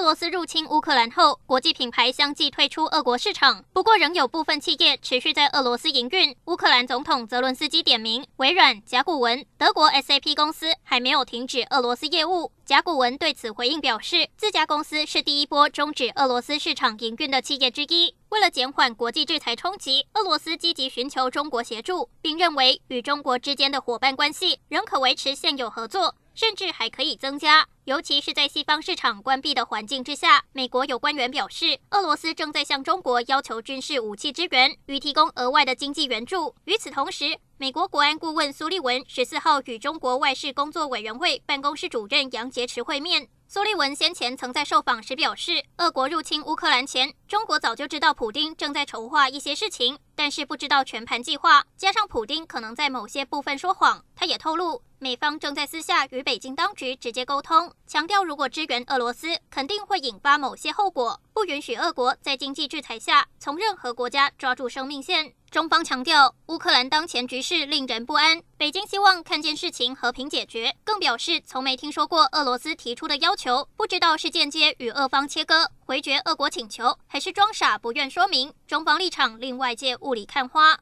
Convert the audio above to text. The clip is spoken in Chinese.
俄罗斯入侵乌克兰后，国际品牌相继退出俄国市场，不过仍有部分企业持续在俄罗斯营运。乌克兰总统泽伦斯基点名微软、甲骨文、德国 SAP 公司还没有停止俄罗斯业务。甲骨文对此回应表示，自家公司是第一波终止俄罗斯市场营运的企业之一。为了减缓国际制裁冲击，俄罗斯积极寻求中国协助，并认为与中国之间的伙伴关系仍可维持现有合作。甚至还可以增加，尤其是在西方市场关闭的环境之下。美国有官员表示，俄罗斯正在向中国要求军事武器支援与提供额外的经济援助。与此同时，美国国安顾问苏利文十四号与中国外事工作委员会办公室主任杨洁篪会面。苏利文先前曾在受访时表示，俄国入侵乌克兰前，中国早就知道普丁正在筹划一些事情，但是不知道全盘计划。加上普丁可能在某些部分说谎，他也透露，美方正在私下与北京当局直接沟通，强调如果支援俄罗斯，肯定会引发某些后果，不允许俄国在经济制裁下从任何国家抓住生命线。中方强调，乌克兰当前局势令人不安，北京希望看见事情和平解决，更表示从没听说过俄罗斯提出的要求，不知道是间接与俄方切割，回绝俄国请求，还是装傻不愿说明。中方立场令外界雾里看花。